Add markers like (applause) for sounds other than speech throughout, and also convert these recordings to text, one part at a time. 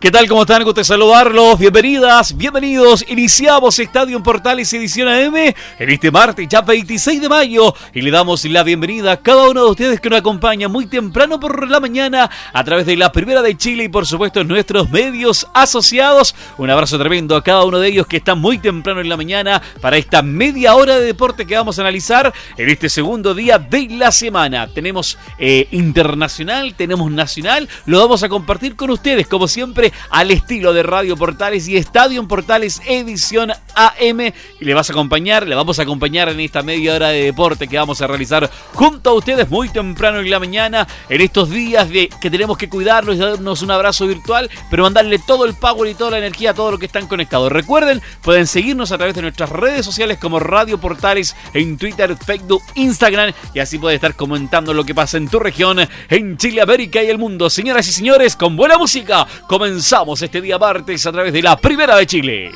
¿Qué tal? ¿Cómo están? Gusto saludarlos. Bienvenidas, bienvenidos. Iniciamos Estadio Portales edición AM en este martes, ya 26 de mayo. Y le damos la bienvenida a cada uno de ustedes que nos acompaña muy temprano por la mañana a través de la Primera de Chile y por supuesto nuestros medios asociados. Un abrazo tremendo a cada uno de ellos que está muy temprano en la mañana para esta media hora de deporte que vamos a analizar en este segundo día de la semana. Tenemos eh, internacional, tenemos nacional. Lo vamos a compartir con ustedes como siempre al estilo de Radio Portales y Estadio Portales edición AM. Y le vas a acompañar, le vamos a acompañar en esta media hora de deporte que vamos a realizar junto a ustedes muy temprano en la mañana, en estos días de que tenemos que cuidarnos y darnos un abrazo virtual, pero mandarle todo el power y toda la energía a todos los que están conectados. Recuerden, pueden seguirnos a través de nuestras redes sociales como Radio Portales en Twitter, Facebook, Instagram y así puedes estar comentando lo que pasa en tu región, en Chile, América y el mundo. Señoras y señores, con buena música, comenzamos comenzamos este día martes a través de la Primera de Chile.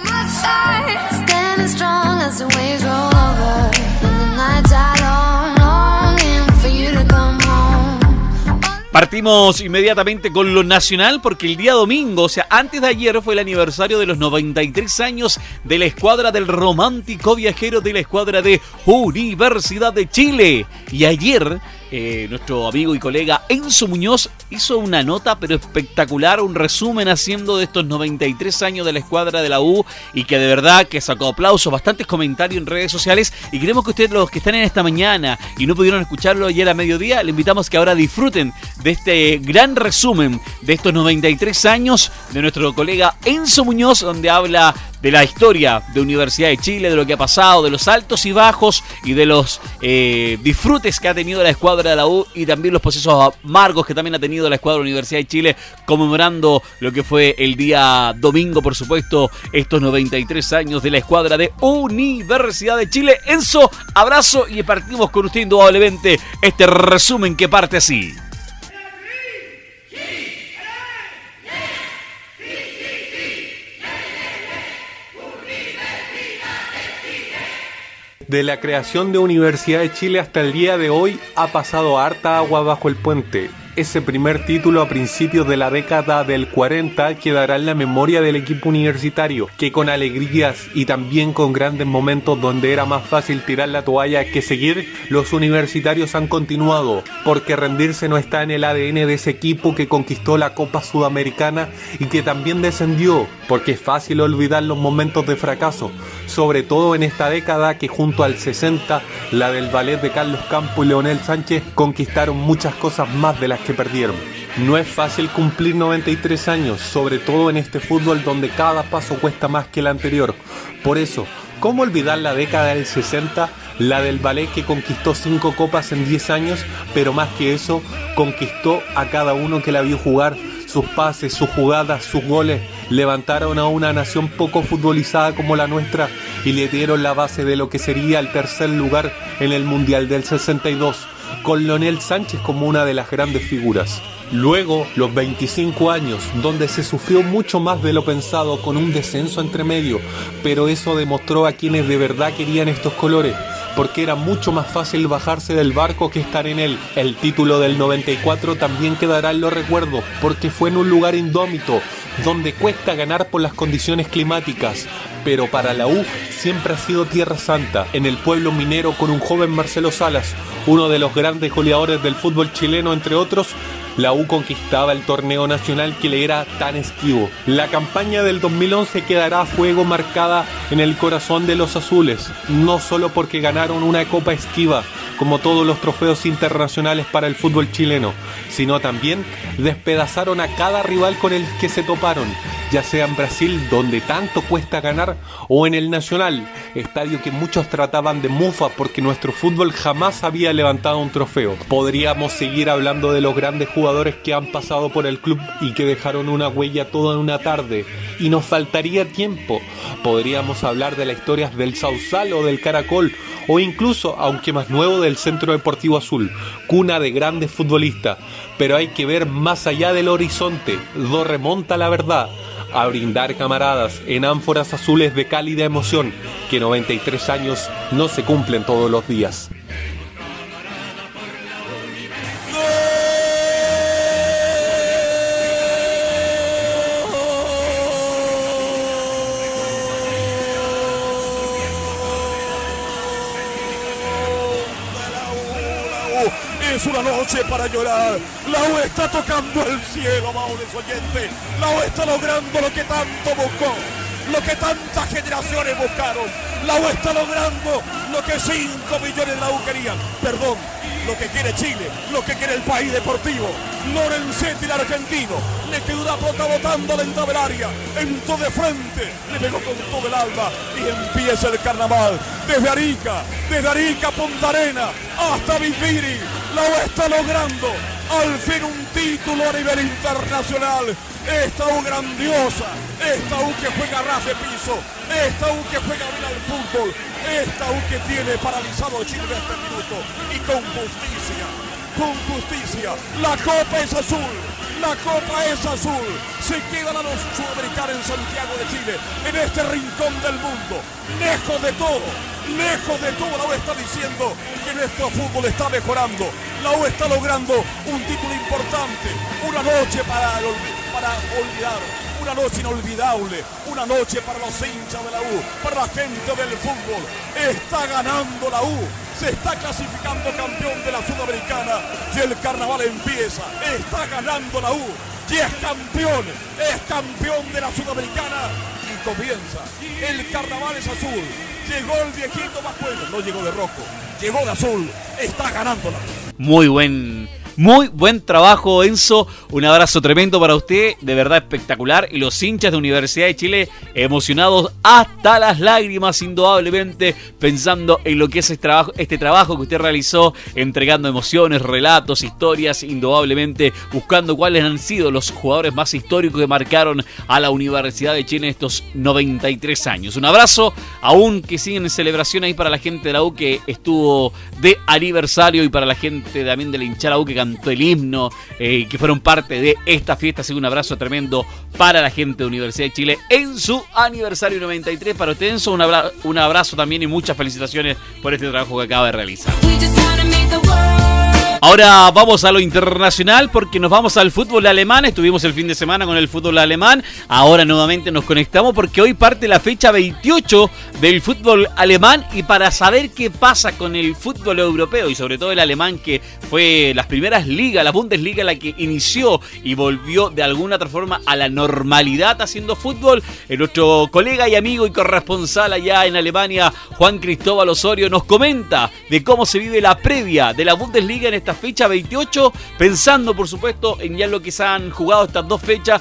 Partimos inmediatamente con lo nacional porque el día domingo, o sea, antes de ayer fue el aniversario de los 93 años de la escuadra del romántico viajero de la escuadra de Universidad de Chile. Y ayer eh, nuestro amigo y colega Enzo Muñoz hizo una nota pero espectacular, un resumen haciendo de estos 93 años de la escuadra de la U y que de verdad que sacó aplausos, bastantes comentarios en redes sociales y queremos que ustedes los que están en esta mañana y no pudieron escucharlo ayer a mediodía, le invitamos que ahora disfruten de este gran resumen de estos 93 años de nuestro colega Enzo Muñoz donde habla de la historia de Universidad de Chile, de lo que ha pasado, de los altos y bajos y de los eh, disfrutes que ha tenido la escuadra de la U y también los procesos amargos que también ha tenido la escuadra de Universidad de Chile, conmemorando lo que fue el día domingo, por supuesto, estos 93 años de la escuadra de Universidad de Chile. Enzo, abrazo y partimos con usted indudablemente este resumen que parte así. De la creación de Universidad de Chile hasta el día de hoy ha pasado harta agua bajo el puente ese primer título a principios de la década del 40 quedará en la memoria del equipo universitario, que con alegrías y también con grandes momentos donde era más fácil tirar la toalla que seguir, los universitarios han continuado, porque rendirse no está en el ADN de ese equipo que conquistó la Copa Sudamericana y que también descendió, porque es fácil olvidar los momentos de fracaso, sobre todo en esta década que junto al 60, la del ballet de Carlos Campo y Leonel Sánchez conquistaron muchas cosas más de las que perdieron. No es fácil cumplir 93 años, sobre todo en este fútbol donde cada paso cuesta más que el anterior. Por eso, ¿cómo olvidar la década del 60, la del ballet que conquistó 5 copas en 10 años, pero más que eso, conquistó a cada uno que la vio jugar? Sus pases, sus jugadas, sus goles levantaron a una nación poco futbolizada como la nuestra y le dieron la base de lo que sería el tercer lugar en el Mundial del 62 con Leonel Sánchez como una de las grandes figuras. Luego, los 25 años, donde se sufrió mucho más de lo pensado con un descenso entre medio, pero eso demostró a quienes de verdad querían estos colores, porque era mucho más fácil bajarse del barco que estar en él. El título del 94 también quedará en los recuerdos, porque fue en un lugar indómito, donde cuesta ganar por las condiciones climáticas, pero para la U siempre ha sido Tierra Santa, en el pueblo minero con un joven Marcelo Salas, uno de los grandes goleadores del fútbol chileno entre otros, la U conquistaba el torneo nacional que le era tan esquivo. La campaña del 2011 quedará a fuego marcada en el corazón de los azules, no solo porque ganaron una copa esquiva, como todos los trofeos internacionales para el fútbol chileno, sino también despedazaron a cada rival con el que se toparon, ya sea en Brasil, donde tanto cuesta ganar, o en el Nacional, estadio que muchos trataban de mufa porque nuestro fútbol jamás había levantado un trofeo. Podríamos seguir hablando de los grandes jugadores jugadores que han pasado por el club y que dejaron una huella toda en una tarde. Y nos faltaría tiempo. Podríamos hablar de las historias del Sausal o del Caracol, o incluso, aunque más nuevo, del Centro Deportivo Azul, cuna de grandes futbolistas. Pero hay que ver más allá del horizonte, do remonta la verdad a brindar camaradas en ánforas azules de cálida emoción que 93 años no se cumplen todos los días. Una noche para llorar. La U está tocando el cielo, amables oyentes. La U está logrando lo que tanto buscó, lo que tantas generaciones buscaron. La U está logrando lo que 5 millones de la U querían. Perdón, lo que quiere Chile, lo que quiere el país deportivo. Lorenzetti, el argentino, le quedó una pelota botando dentro del área, entró de frente, le pegó con todo el alma y empieza el carnaval. Desde Arica, desde Arica, Punta Arena, hasta Viviri, la U está logrando al fin un título a nivel internacional. Esta U grandiosa, esta U que juega ras de piso, esta U que juega bien al fútbol, esta U que tiene paralizado Chile en este minuto y con justicia, con justicia, la copa es azul. La copa es azul. Se quedan a los sudamericanos en Santiago de Chile, en este rincón del mundo, lejos de todo, lejos de todo. La U está diciendo que nuestro fútbol está mejorando. La U está logrando un título importante, una noche para, olvidar, una noche inolvidable, una noche para los hinchas de la U, para la gente del fútbol. Está ganando la U, se está clasificando campeón de la Sudamericana y el carnaval empieza. Está ganando la U y es campeón, es campeón de la Sudamericana y comienza. El carnaval es azul. Llegó el viejito más bueno, no llegó de rojo, llegó de azul, está ganando la U. Muy buen muy buen trabajo, Enzo. Un abrazo tremendo para usted, de verdad espectacular. Y los hinchas de Universidad de Chile emocionados hasta las lágrimas, indudablemente, pensando en lo que es este trabajo, este trabajo que usted realizó, entregando emociones, relatos, historias, indudablemente buscando cuáles han sido los jugadores más históricos que marcaron a la Universidad de Chile en estos 93 años. Un abrazo, aún que siguen en celebración ahí para la gente de la U que estuvo de aniversario y para la gente también de la hinchada U que cantó el himno, eh, que fueron parte de esta fiesta. Así que un abrazo tremendo para la gente de Universidad de Chile en su aniversario 93. Para Enzo, un, un abrazo también y muchas felicitaciones por este trabajo que acaba de realizar. Ahora vamos a lo internacional porque nos vamos al fútbol alemán. Estuvimos el fin de semana con el fútbol alemán. Ahora nuevamente nos conectamos porque hoy parte la fecha 28 del fútbol alemán y para saber qué pasa con el fútbol europeo y sobre todo el alemán que fue las primeras ligas, la Bundesliga la que inició y volvió de alguna otra forma a la normalidad haciendo fútbol, nuestro colega y amigo y corresponsal allá en Alemania, Juan Cristóbal Osorio, nos comenta de cómo se vive la previa de la Bundesliga en esta fecha 28, pensando por supuesto en ya lo que se han jugado estas dos fechas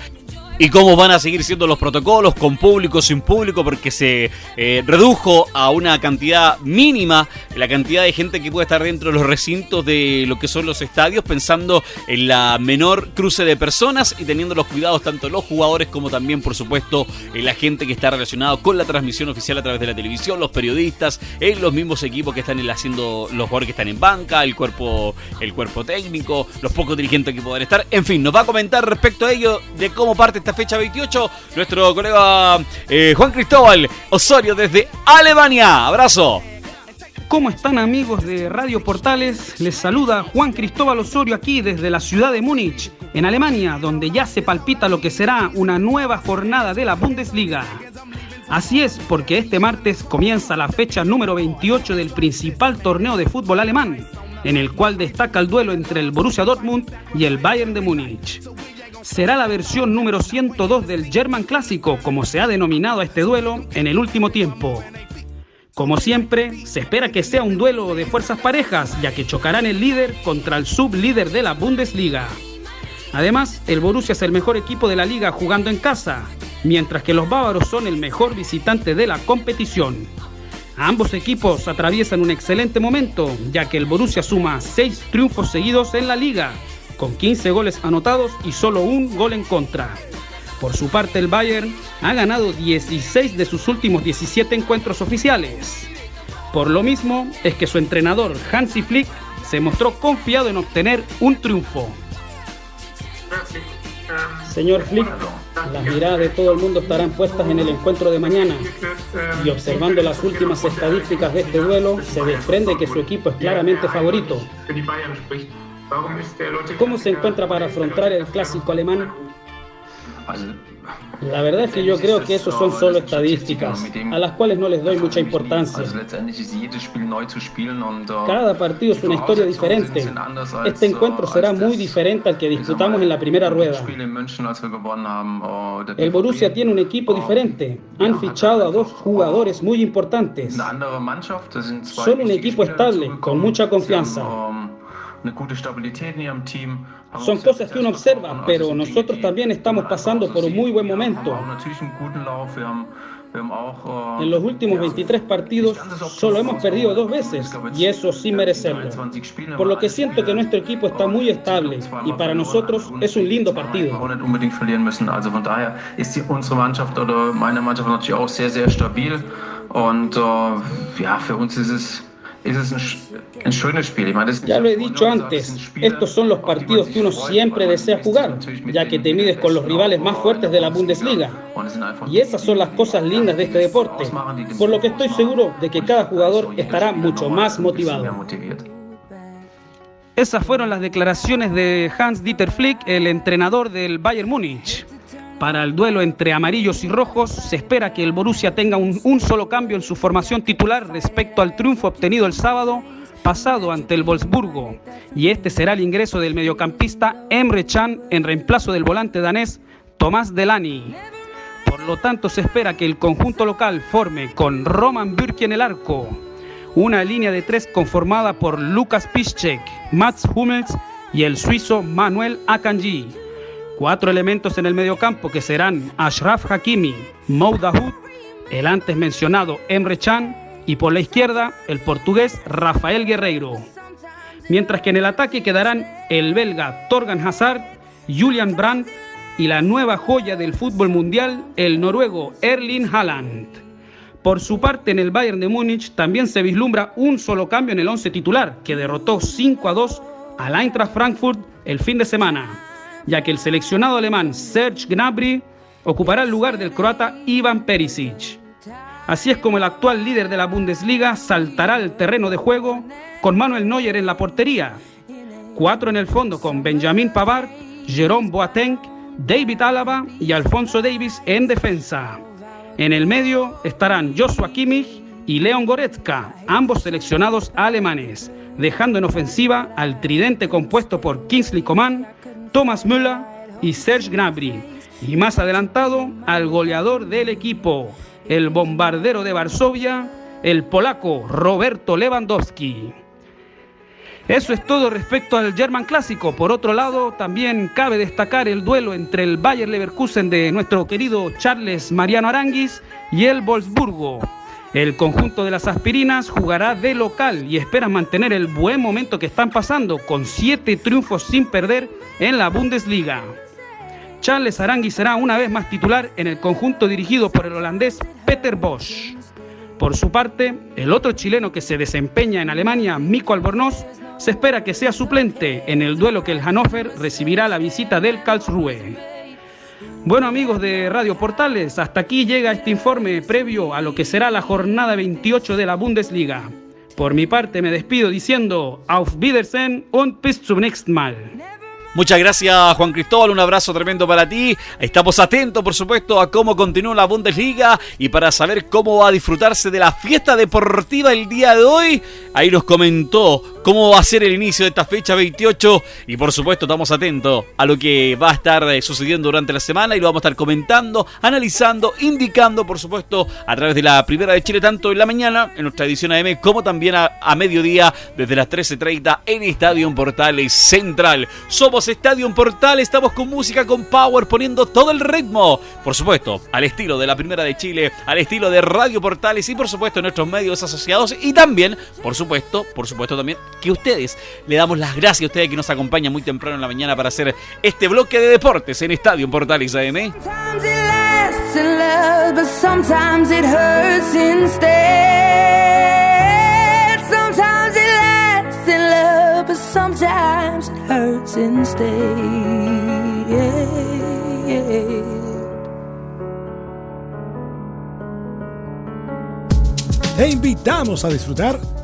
y cómo van a seguir siendo los protocolos con público, sin público, porque se eh, redujo a una cantidad mínima la cantidad de gente que puede estar dentro de los recintos de lo que son los estadios, pensando en la menor cruce de personas y teniendo los cuidados tanto los jugadores como también, por supuesto, en la gente que está relacionada con la transmisión oficial a través de la televisión, los periodistas, en los mismos equipos que están haciendo los jugadores que están en banca, el cuerpo, el cuerpo técnico, los pocos dirigentes que puedan estar. En fin, nos va a comentar respecto a ello de cómo parte esta fecha 28, nuestro colega eh, Juan Cristóbal Osorio desde Alemania. Abrazo. ¿Cómo están amigos de Radio Portales? Les saluda Juan Cristóbal Osorio aquí desde la ciudad de Múnich, en Alemania, donde ya se palpita lo que será una nueva jornada de la Bundesliga. Así es, porque este martes comienza la fecha número 28 del principal torneo de fútbol alemán, en el cual destaca el duelo entre el Borussia Dortmund y el Bayern de Múnich será la versión número 102 del German Clásico, como se ha denominado a este duelo en el último tiempo. Como siempre, se espera que sea un duelo de fuerzas parejas, ya que chocarán el líder contra el sublíder de la Bundesliga. Además, el Borussia es el mejor equipo de la liga jugando en casa, mientras que los bávaros son el mejor visitante de la competición. Ambos equipos atraviesan un excelente momento, ya que el Borussia suma seis triunfos seguidos en la liga con 15 goles anotados y solo un gol en contra. Por su parte, el Bayern ha ganado 16 de sus últimos 17 encuentros oficiales. Por lo mismo es que su entrenador Hansi Flick se mostró confiado en obtener un triunfo. Señor Flick, las miradas de todo el mundo estarán puestas en el encuentro de mañana y observando las últimas estadísticas de este duelo se desprende que su equipo es claramente favorito. ¿Cómo se encuentra para afrontar el clásico alemán? La verdad es que yo creo que eso son solo estadísticas, a las cuales no les doy mucha importancia. Cada partido es una historia diferente. Este encuentro será muy diferente al que disputamos en la primera rueda. El Borussia tiene un equipo diferente. Han fichado a dos jugadores muy importantes. Son un equipo estable, con mucha confianza. Son cosas que uno observa, pero nosotros también estamos pasando por un muy buen momento. En los últimos 23 partidos solo hemos perdido dos veces y eso sin merecerlo. Por lo que siento que nuestro equipo está muy estable y para nosotros es un lindo partido. Und uh, ja, für uns ist es ya lo he dicho antes, estos son los partidos que uno siempre desea jugar, ya que te mides con los rivales más fuertes de la Bundesliga. Y esas son las cosas lindas de este deporte, por lo que estoy seguro de que cada jugador estará mucho más motivado. Esas fueron las declaraciones de Hans-Dieter Flick, el entrenador del Bayern Múnich. Para el duelo entre amarillos y rojos, se espera que el Borussia tenga un, solo cambio en su formación titular respecto al triunfo obtenido el sábado pasado ante el Wolfsburgo. Y este será el ingreso del mediocampista Emre Chan en reemplazo del volante danés Tomás Delany. Por lo tanto, se espera que el conjunto local forme con Roman Bürki en el arco, una línea de tres conformada por Lucas Piszczek, Mats Hummels y el suizo Manuel Akanji. Cuatro elementos en el mediocampo que serán Ashraf Hakimi, Mou el antes mencionado Emre Chan y por la izquierda el portugués Rafael Guerreiro. Mientras que en el ataque quedarán el belga Torgan Hazard, Julian Brandt y la nueva joya del fútbol mundial, el noruego Erling Haaland. Por su parte, en el Bayern de Múnich también se vislumbra un solo cambio en el once titular, que derrotó 5 a 2 al Eintracht Frankfurt el fin de semana ya que el seleccionado alemán Serge Gnabry ocupará el lugar del croata Ivan Perisic. Así es como el actual líder de la Bundesliga saltará al terreno de juego con Manuel Neuer en la portería, cuatro en el fondo con Benjamin Pavard, Jerome Boateng, David Álava y Alfonso Davis en defensa. En el medio estarán Joshua Kimmich y Leon Goretzka, ambos seleccionados alemanes, dejando en ofensiva al tridente compuesto por Kingsley Coman, Thomas Müller y Serge Gnabry. Y más adelantado al goleador del equipo, el bombardero de Varsovia, el polaco Roberto Lewandowski. Eso es todo respecto al German Clásico. Por otro lado, también cabe destacar el duelo entre el Bayer Leverkusen de nuestro querido Charles Mariano Aranguis y el Wolfsburgo. El conjunto de las aspirinas jugará de local y espera mantener el buen momento que están pasando con siete triunfos sin perder en la Bundesliga. Charles Arangui será una vez más titular en el conjunto dirigido por el holandés Peter Bosch. Por su parte, el otro chileno que se desempeña en Alemania, Mico Albornoz, se espera que sea suplente en el duelo que el Hannover recibirá la visita del Karlsruhe. Bueno amigos de Radio Portales, hasta aquí llega este informe previo a lo que será la jornada 28 de la Bundesliga. Por mi parte me despido diciendo Auf Wiedersehen und bis zum nächsten Mal. Muchas gracias Juan Cristóbal, un abrazo tremendo para ti. Estamos atentos por supuesto a cómo continúa la Bundesliga y para saber cómo va a disfrutarse de la fiesta deportiva el día de hoy, ahí nos comentó cómo va a ser el inicio de esta fecha 28 y por supuesto estamos atentos a lo que va a estar eh, sucediendo durante la semana y lo vamos a estar comentando, analizando, indicando por supuesto a través de la primera de Chile tanto en la mañana en nuestra edición AM como también a, a mediodía desde las 13.30 en Estadio Portales Central. Somos Estadio Portal, estamos con música, con power, poniendo todo el ritmo. Por supuesto, al estilo de la Primera de Chile, al estilo de Radio Portales y por supuesto nuestros medios asociados y también, por supuesto, por supuesto también que ustedes le damos las gracias a ustedes que nos acompañan muy temprano en la mañana para hacer este bloque de deportes en Estadio Portales AM. sometimes it hurts Te invitamos a disfrutar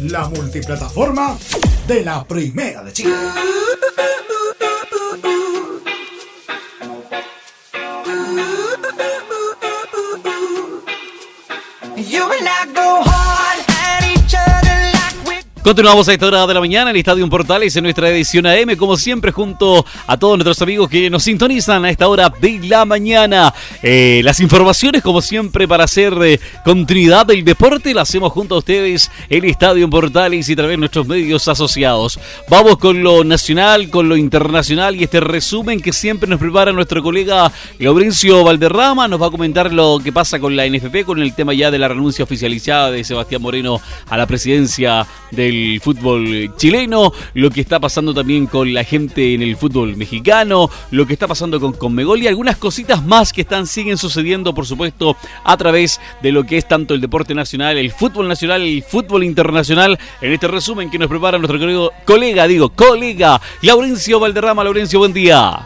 la multiplataforma de la Primera de Chile. Continuamos a esta hora de la mañana en el Estadio Portales en nuestra edición AM, como siempre, junto a todos nuestros amigos que nos sintonizan a esta hora de la mañana. Eh, las informaciones, como siempre, para hacer eh, continuidad del deporte, las hacemos junto a ustedes en Estadio Portales y también nuestros medios asociados. Vamos con lo nacional, con lo internacional y este resumen que siempre nos prepara nuestro colega Laurencio Valderrama. Nos va a comentar lo que pasa con la NFP, con el tema ya de la renuncia oficializada de Sebastián Moreno a la presidencia del fútbol chileno, lo que está pasando también con la gente en el fútbol mexicano, lo que está pasando con Conmebol y algunas cositas más que están siguen sucediendo, por supuesto, a través de lo que es tanto el deporte nacional, el fútbol nacional, el fútbol internacional, en este resumen que nos prepara nuestro querido colega, digo, colega, Laurencio Valderrama. Laurencio, buen día.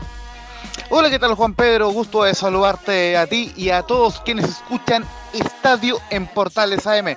Hola, ¿qué tal Juan Pedro? Gusto de saludarte a ti y a todos quienes escuchan Estadio en Portales AM,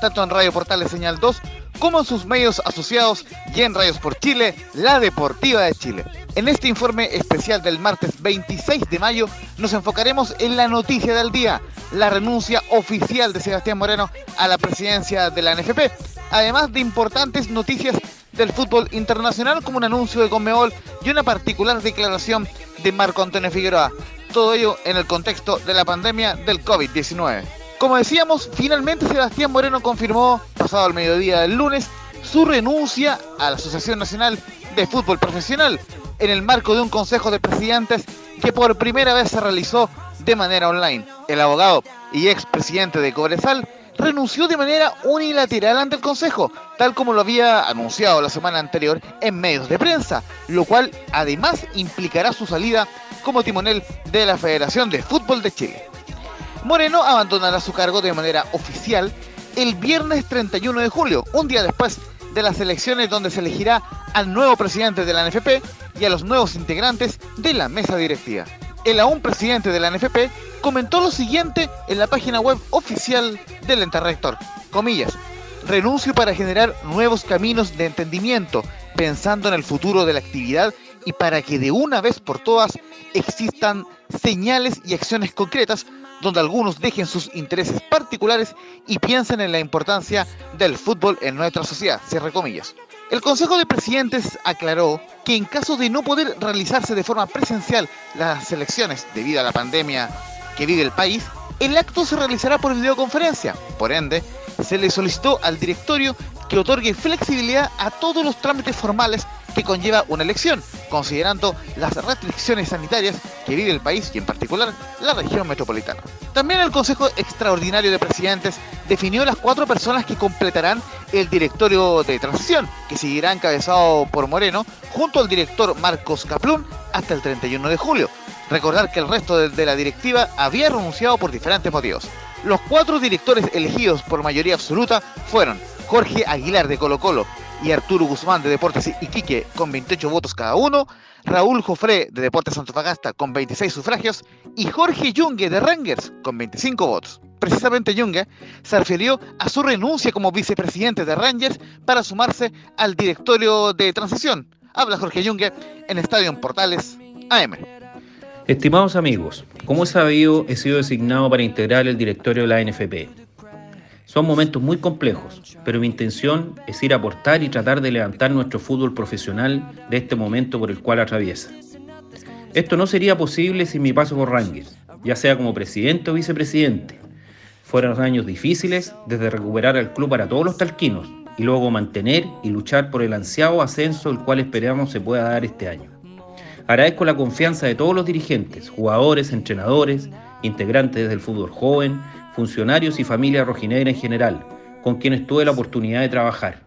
tanto en Radio Portales Señal 2 como en sus medios asociados y en Radios por Chile, la Deportiva de Chile. En este informe especial del martes 26 de mayo nos enfocaremos en la noticia del día, la renuncia oficial de Sebastián Moreno a la presidencia de la NFP, además de importantes noticias del fútbol internacional como un anuncio de Conmebol y una particular declaración de Marco Antonio Figueroa. Todo ello en el contexto de la pandemia del COVID-19. Como decíamos, finalmente Sebastián Moreno confirmó, pasado el mediodía del lunes, su renuncia a la Asociación Nacional de Fútbol Profesional en el marco de un consejo de presidentes que por primera vez se realizó de manera online. El abogado y expresidente de Cobresal renunció de manera unilateral ante el Consejo, tal como lo había anunciado la semana anterior en medios de prensa, lo cual además implicará su salida como timonel de la Federación de Fútbol de Chile. Moreno abandonará su cargo de manera oficial el viernes 31 de julio, un día después de las elecciones donde se elegirá al nuevo presidente de la NFP y a los nuevos integrantes de la mesa directiva. El aún presidente de la NFP comentó lo siguiente en la página web oficial del ente rector. Comillas, renuncio para generar nuevos caminos de entendimiento, pensando en el futuro de la actividad y para que de una vez por todas existan señales y acciones concretas donde algunos dejen sus intereses particulares y piensen en la importancia del fútbol en nuestra sociedad. Cierre comillas. El Consejo de Presidentes aclaró que en caso de no poder realizarse de forma presencial las elecciones debido a la pandemia que vive el país, el acto se realizará por videoconferencia. Por ende, se le solicitó al directorio que otorgue flexibilidad a todos los trámites formales que conlleva una elección, considerando las restricciones sanitarias que vive el país y en particular la región metropolitana. También el Consejo Extraordinario de Presidentes definió las cuatro personas que completarán el directorio de transición, que seguirá encabezado por Moreno, junto al director Marcos Caplún hasta el 31 de julio. Recordar que el resto de la directiva había renunciado por diferentes motivos. Los cuatro directores elegidos por mayoría absoluta fueron Jorge Aguilar de Colo Colo, y Arturo Guzmán de Deportes Iquique con 28 votos cada uno, Raúl Jofré de Deportes Antofagasta con 26 sufragios y Jorge Yungue de Rangers con 25 votos. Precisamente Yungue se refirió a su renuncia como vicepresidente de Rangers para sumarse al directorio de transición. Habla Jorge Yungue en Estadio Portales AM. Estimados amigos, como he sabido, he sido designado para integrar el directorio de la NFP Son momentos muy complejos, pero mi intención es ir a aportar y tratar de levantar nuestro fútbol profesional de este momento por el cual atraviesa. Esto no sería posible sin mi paso por Rangers, ya sea como presidente o vicepresidente. Fueron años difíciles desde recuperar al club para todos los talquinos y luego mantener y luchar por el ansiado ascenso el cual esperamos se pueda dar este año. Agradezco la confianza de todos los dirigentes, jugadores, entrenadores, integrantes del fútbol joven, funcionarios y familia rojinegra en general, con quienes tuve la oportunidad de trabajar.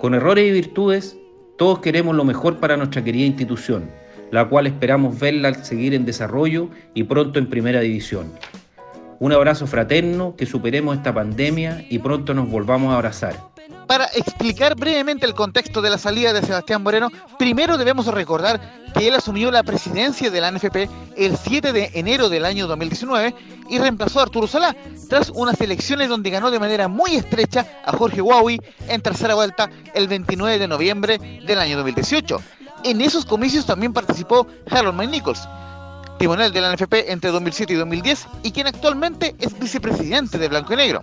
Con errores y virtudes, todos queremos lo mejor para nuestra querida institución, la cual esperamos verla seguir en desarrollo y pronto en primera división. Un abrazo fraterno, que superemos esta pandemia y pronto nos volvamos a abrazar. Para explicar brevemente el contexto de la salida de Sebastián Moreno, primero debemos recordar que él asumió la presidencia de la NFP el 7 de enero del año 2019 y reemplazó a Arturo Salá tras unas elecciones donde ganó de manera muy estrecha a Jorge Huawei en tercera vuelta el 29 de noviembre del año 2018. En esos comicios también participó Harold May Nichols, timonel de la NFP entre 2007 y 2010 y quien actualmente es vicepresidente de Blanco y Negro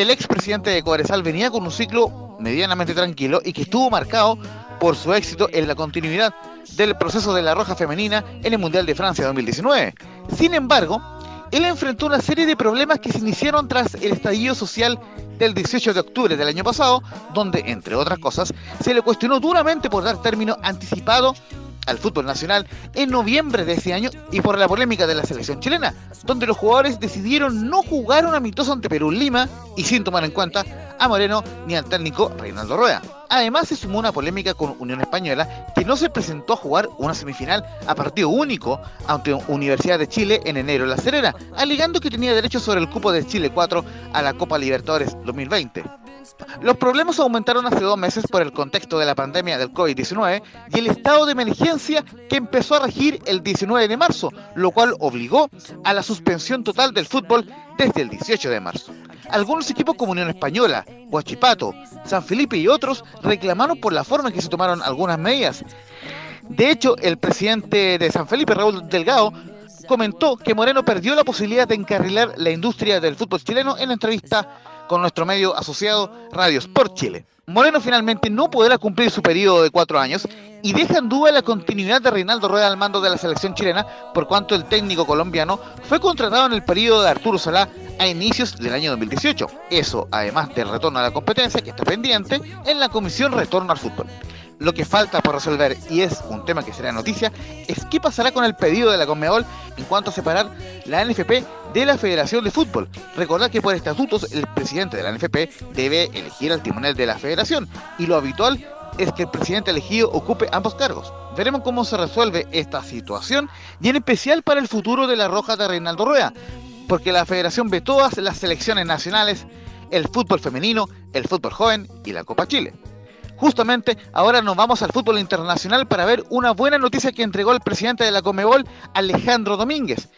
el expresidente de Cobresal venía con un ciclo medianamente tranquilo y que estuvo marcado por su éxito en la continuidad del proceso de la Roja Femenina en el Mundial de Francia 2019. Sin embargo, él enfrentó una serie de problemas que se iniciaron tras el estallido social del 18 de octubre del año pasado, donde, entre otras cosas, se le cuestionó duramente por dar término anticipado al fútbol nacional en noviembre de ese año y por la polémica de la selección chilena, donde los jugadores decidieron no jugar un amistoso ante Perú Lima y sin tomar en cuenta a Moreno ni al técnico Reinaldo Rueda. Además se sumó una polémica con Unión Española que no se presentó a jugar una semifinal a partido único ante Universidad de Chile en enero en La Serena, alegando que tenía derecho sobre el cupo de Chile 4 a la Copa Libertadores 2020. Los problemas aumentaron hace dos meses por el contexto de la pandemia del COVID-19 y el estado de emergencia que empezó a regir el 19 de marzo, lo cual obligó a la suspensión total del fútbol desde el 18 de marzo. Algunos equipos como Unión Española, Huachipato, San Felipe y otros reclamaron por la forma en que se tomaron algunas medidas. De hecho, el presidente de San Felipe, Raúl Delgado, comentó que Moreno perdió la posibilidad de encarrilar la industria del fútbol chileno en la entrevista con nuestro medio asociado Radio Sport Chile. Moreno finalmente no podrá cumplir su periodo de cuatro años y deja en duda la continuidad de Reinaldo Rueda al mando de la selección chilena, por cuanto el técnico colombiano fue contratado en el periodo de Arturo Salá a inicios del año 2018. Eso, además del retorno a la competencia que está pendiente en la Comisión Retorno al Fútbol. Lo que falta por resolver, y es un tema que será noticia, es qué pasará con el pedido de la Conmebol en cuanto a separar la NFP de la Federación de Fútbol. Recordad que por estatutos el presidente de la NFP debe elegir al timonel de la federación, y lo habitual es que el presidente elegido ocupe ambos cargos. Veremos cómo se resuelve esta situación y en especial para el futuro de la Roja de Reinaldo Rueda, porque la federación ve todas las selecciones nacionales, el fútbol femenino, el fútbol joven y la Copa Chile. Justamente ahora nos vamos al fútbol internacional para ver una buena noticia que entregó el presidente de la Comebol, Alejandro Domínguez.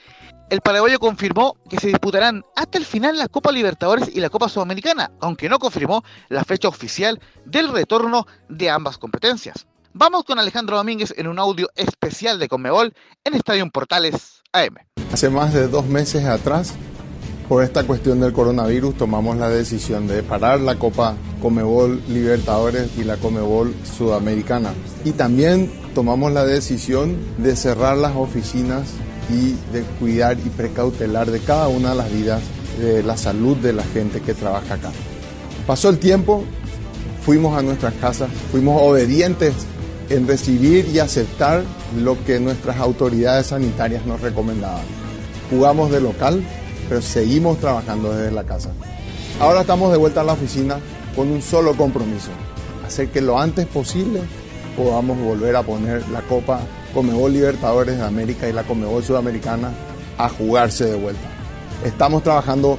El paraguayo confirmó que se disputarán hasta el final la Copa Libertadores y la Copa Sudamericana, aunque no confirmó la fecha oficial del retorno de ambas competencias. Vamos con Alejandro Domínguez en un audio especial de Comebol en Estadio Portales AM. Hace más de dos meses atrás por esta cuestión del coronavirus tomamos la decisión de parar la Copa Comebol Libertadores y la Comebol Sudamericana. Y también tomamos la decisión de cerrar las oficinas y de cuidar y precautelar de cada una de las vidas de la salud de la gente que trabaja acá. Pasó el tiempo, fuimos a nuestras casas, fuimos obedientes en recibir y aceptar lo que nuestras autoridades sanitarias nos recomendaban. Jugamos de local, pero seguimos trabajando desde la casa. Ahora estamos de vuelta a la oficina con un solo compromiso, hacer que lo antes posible podamos volver a poner la Copa Comebol Libertadores de América y la Comebol Sudamericana a jugarse de vuelta. Estamos trabajando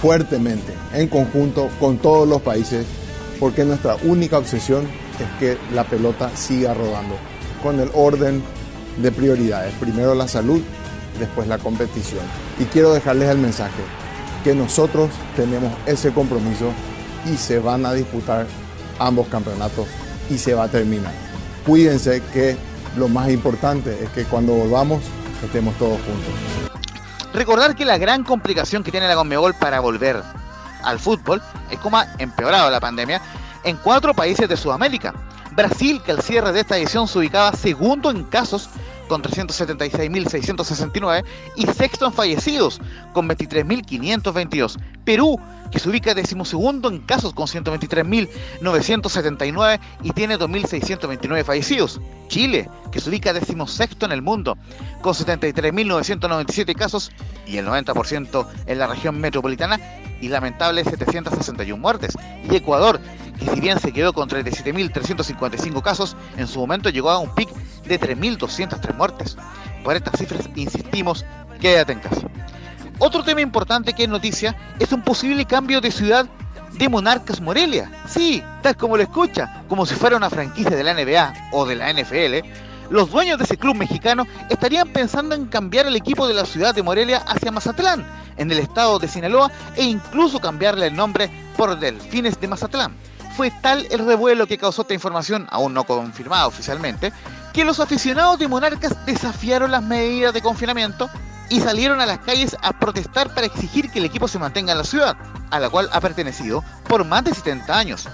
fuertemente en conjunto con todos los países porque nuestra única obsesión es que la pelota siga rodando con el orden de prioridades. Primero la salud después la competición. Y quiero dejarles el mensaje, que nosotros tenemos ese compromiso y se van a disputar ambos campeonatos y se va a terminar. Cuídense que lo más importante es que cuando volvamos estemos todos juntos. Recordar que la gran complicación que tiene la Conmebol para volver al fútbol, es como ha empeorado la pandemia, en cuatro países de Sudamérica. Brasil, que al cierre de esta edición se ubicaba segundo en casos con 376.669 y sexto en fallecidos con 23.522. Perú, que se ubica decimosegundo en casos con 123.979 y tiene 2.629 fallecidos. Chile, que se ubica decimosexto en el mundo con 73.997 casos y el 90% en la región metropolitana y lamentables 761 muertes. Y Ecuador, que si bien se quedó con 37.355 casos, en su momento llegó a un pic de 3.203 muertes. Por estas cifras, insistimos, quédate en casa. Otro tema importante que es noticia es un posible cambio de ciudad de Monarcas Morelia. Sí, tal como lo escucha, como si fuera una franquicia de la NBA o de la NFL, los dueños de ese club mexicano estarían pensando en cambiar el equipo de la ciudad de Morelia hacia Mazatlán, en el estado de Sinaloa, e incluso cambiarle el nombre por Delfines de Mazatlán. Fue tal el revuelo que causó esta información, aún no confirmada oficialmente, que los aficionados de Monarcas desafiaron las medidas de confinamiento y salieron a las calles a protestar para exigir que el equipo se mantenga en la ciudad, a la cual ha pertenecido por más de 70 años.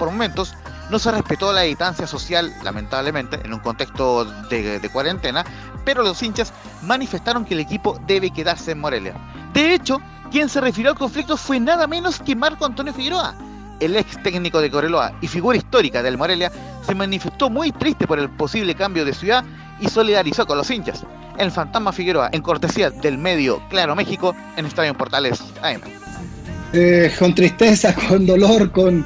Por momentos, no se respetó la distancia social, lamentablemente, en un contexto de, de, cuarentena, pero los hinchas manifestaron que el equipo debe quedarse en Morelia. De hecho, quien se refirió al conflicto fue nada menos que Marco Antonio Figueroa, el ex técnico de Coreloa y figura histórica del Morelia, se manifestó muy triste por el posible cambio de ciudad y solidarizó con los hinchas. El fantasma Figueroa, en cortesía del medio Claro México, en Estadio Portales AM. Eh, con tristeza, (laughs) con dolor, con,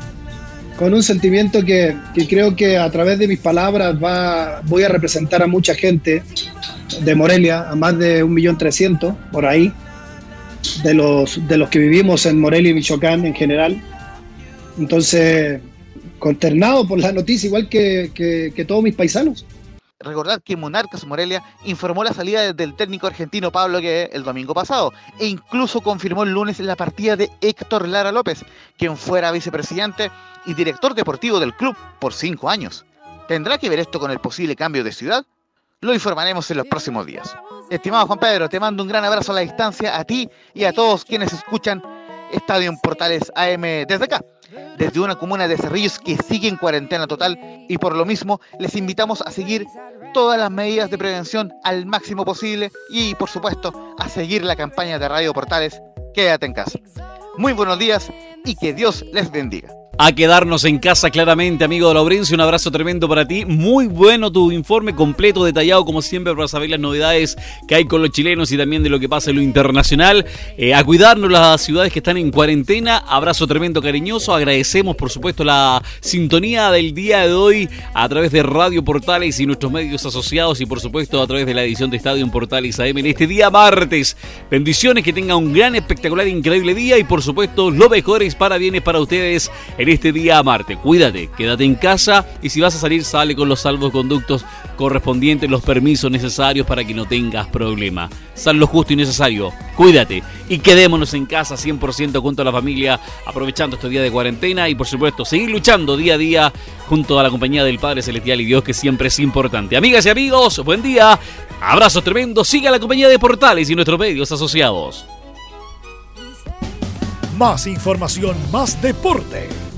con un sentimiento que, que, creo que a través de mis palabras va, voy a representar a mucha gente de Morelia, a más de un millón trescientos por ahí, de los, de los que vivimos en Morelia y Michoacán en general. Entonces, consternado por la noticia, igual que, que, todos mis paisanos. Recordar que Monarcas Morelia informó la salida del técnico argentino Pablo que el domingo pasado e incluso confirmó el lunes la partida de Héctor Lara López, quien fuera vicepresidente y director deportivo del club por cinco años. ¿Tendrá que ver esto con el posible cambio de ciudad? Lo informaremos en los próximos días. Estimado Juan Pedro, te mando un gran abrazo a la distancia a ti y a todos quienes escuchan Estadio Portales AM desde acá desde una comuna de Cerrillos que sigue en cuarentena total. Y por lo mismo les invitamos a seguir todas las medidas de prevención al máximo posible y por supuesto a seguir la campaña de Radio Portales. Quédate en casa. Muy buenos días y que Dios les bendiga a quedarnos en casa claramente, amigo de Laurencio. Un abrazo tremendo para ti. Muy bueno tu informe completo, detallado como siempre para saber las novedades que hay con los chilenos y también de lo que pasa en lo internacional. Eh, a cuidarnos las ciudades que están en cuarentena. Abrazo tremendo, cariñoso. Agradecemos, por supuesto, la sintonía del día de hoy a través de Radio Portales y nuestros medios asociados y, por supuesto, a través de la edición de Estadio en Portales AM en este día martes. Bendiciones, que tengan un gran, espectacular, increíble día y, por supuesto, lo mejores para bienes para ustedes en este día Marte. Cuídate, quédate en casa y si vas a salir, sale con los salvoconductos correspondientes, los permisos necesarios para que no tengas problema. Sal lo justo y necesario, cuídate y quedémonos en casa 100% junto a la familia, aprovechando estos días de cuarentena y por supuesto seguir luchando día a día junto a la compañía del Padre Celestial y Dios que siempre es importante. Amigas y amigos, buen día, abrazos tremendos, siga la compañía de Portales y nuestros medios asociados. Más información, más deporte.